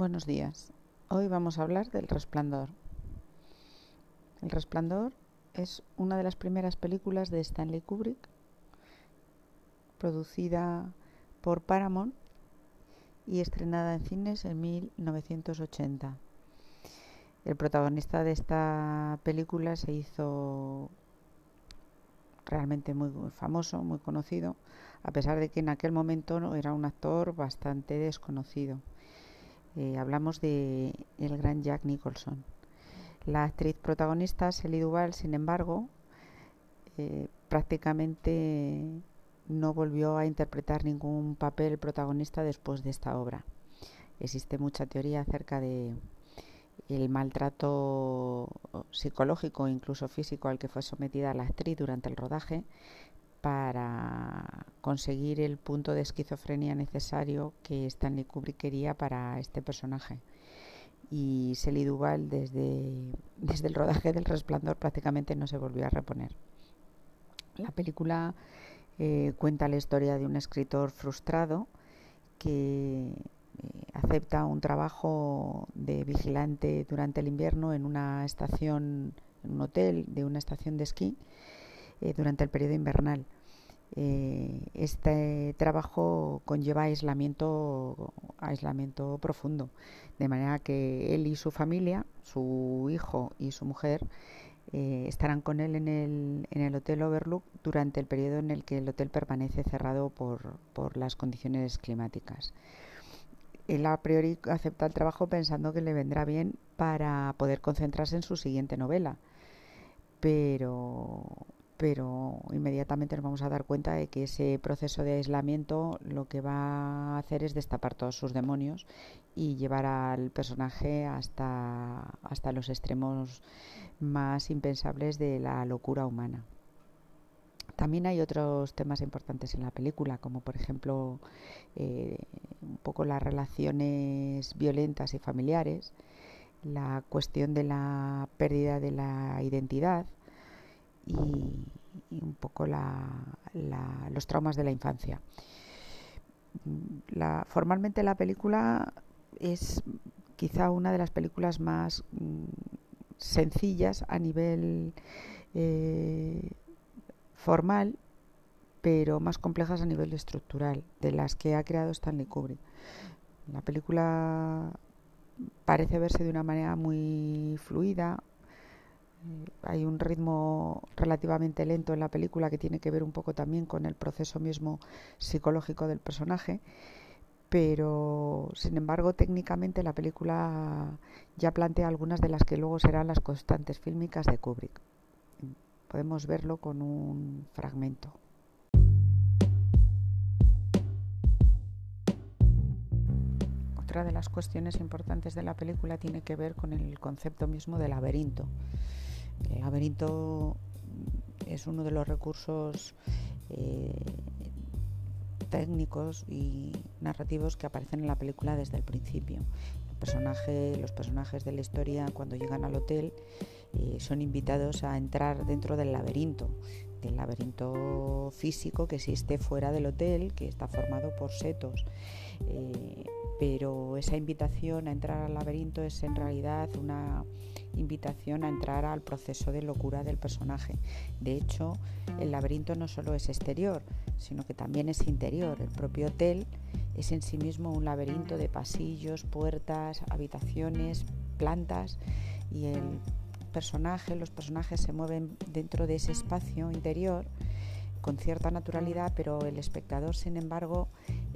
Buenos días. Hoy vamos a hablar del Resplandor. El Resplandor es una de las primeras películas de Stanley Kubrick, producida por Paramount y estrenada en cines en 1980. El protagonista de esta película se hizo realmente muy famoso, muy conocido, a pesar de que en aquel momento era un actor bastante desconocido. Eh, hablamos de el gran Jack Nicholson. La actriz protagonista, Shelley Duvall, sin embargo, eh, prácticamente no volvió a interpretar ningún papel protagonista después de esta obra. Existe mucha teoría acerca de el maltrato psicológico incluso físico al que fue sometida la actriz durante el rodaje para conseguir el punto de esquizofrenia necesario que Stanley Kubrick quería para este personaje. Y Shelley Duvall desde, desde el rodaje del Resplandor prácticamente no se volvió a reponer. La película eh, cuenta la historia de un escritor frustrado que eh, acepta un trabajo de vigilante durante el invierno en una estación, en un hotel de una estación de esquí eh, durante el periodo invernal. Eh, este trabajo conlleva aislamiento, aislamiento profundo, de manera que él y su familia, su hijo y su mujer, eh, estarán con él en el, en el Hotel Overlook durante el periodo en el que el hotel permanece cerrado por, por las condiciones climáticas. Él a priori acepta el trabajo pensando que le vendrá bien para poder concentrarse en su siguiente novela, pero pero inmediatamente nos vamos a dar cuenta de que ese proceso de aislamiento lo que va a hacer es destapar todos sus demonios y llevar al personaje hasta, hasta los extremos más impensables de la locura humana. También hay otros temas importantes en la película, como por ejemplo eh, un poco las relaciones violentas y familiares, la cuestión de la pérdida de la identidad, y, un poco los traumas de la infancia. formalmente la película es quizá una de las películas más mm, sencillas a nivel eh, formal, pero más complejas a nivel estructural, de las que ha creado Stanley Kubrick. La película parece verse de una manera muy fluida, hay un ritmo relativamente lento en la película que tiene que ver un poco también con el proceso mismo psicológico del personaje, pero sin embargo técnicamente la película ya plantea algunas de las que luego serán las constantes fílmicas de Kubrick. Podemos verlo con un fragmento. Otra de las cuestiones importantes de la película tiene que ver con el concepto mismo de laberinto. El laberinto es uno de los recursos eh, técnicos y narrativos que aparecen en la película desde el principio. Los personajes de la historia cuando llegan al hotel son invitados a entrar dentro del laberinto, del laberinto físico que existe fuera del hotel, que está formado por setos. Eh, pero esa invitación a entrar al laberinto es en realidad una invitación a entrar al proceso de locura del personaje. De hecho, el laberinto no solo es exterior, sino que también es interior. El propio hotel es en sí mismo un laberinto de pasillos, puertas, habitaciones, plantas y el personaje, los personajes se mueven dentro de ese espacio interior con cierta naturalidad, pero el espectador, sin embargo,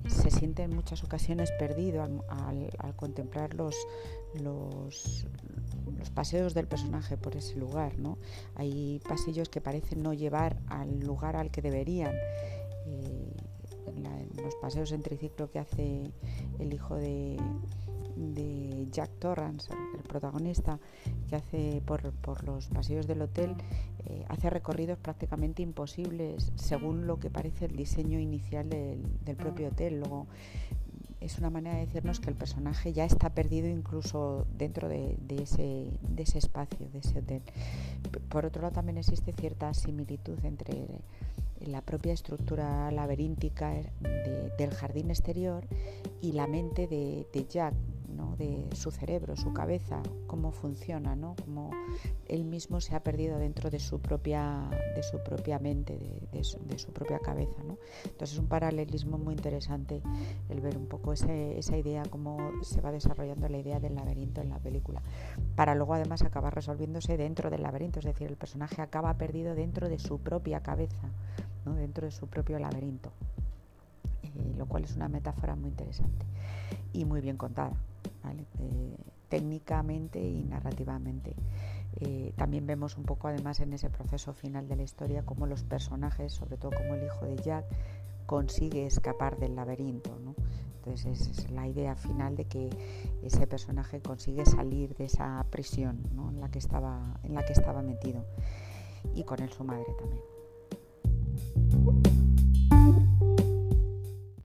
se siente en muchas ocasiones perdido al, contemplar los, los, paseos del personaje por ese lugar. ¿no? Hay pasillos que parecen no llevar al lugar al que deberían. Eh, los paseos en triciclo que hace el hijo de, de Jack Torrance, el, protagonista, que hace por, por los pasillos del hotel, eh, hace recorridos prácticamente imposibles según lo que parece el diseño inicial del, propio hotel. Luego, es una manera de decirnos que el personaje ya está perdido incluso dentro de, ese, de, ese, espacio, de ese hotel. Por otro lado, también existe cierta similitud entre la propia estructura laberíntica del jardín exterior y la mente de, Jack, de su cerebro, su cabeza, cómo funciona, cómo él mismo se ha perdido dentro de su propia, de su propia mente, de, su, propia cabeza. Entonces es un paralelismo muy interesante el ver un poco esa idea, cómo se va desarrollando la idea del laberinto en la película, para luego además acabar resolviéndose dentro del laberinto, es decir, el personaje acaba perdido dentro de su propia cabeza, dentro de su propio laberinto. Eh, lo cual es una metáfora muy interesante y muy bien contada, eh, técnicamente y narrativamente. Eh, también vemos un poco además en ese proceso final de la historia cómo los personajes, sobre todo como el hijo de Jack, consigue escapar del laberinto. Entonces es, la idea final de que ese personaje consigue salir de esa prisión en, la que estaba, en la que estaba metido y con él su madre también.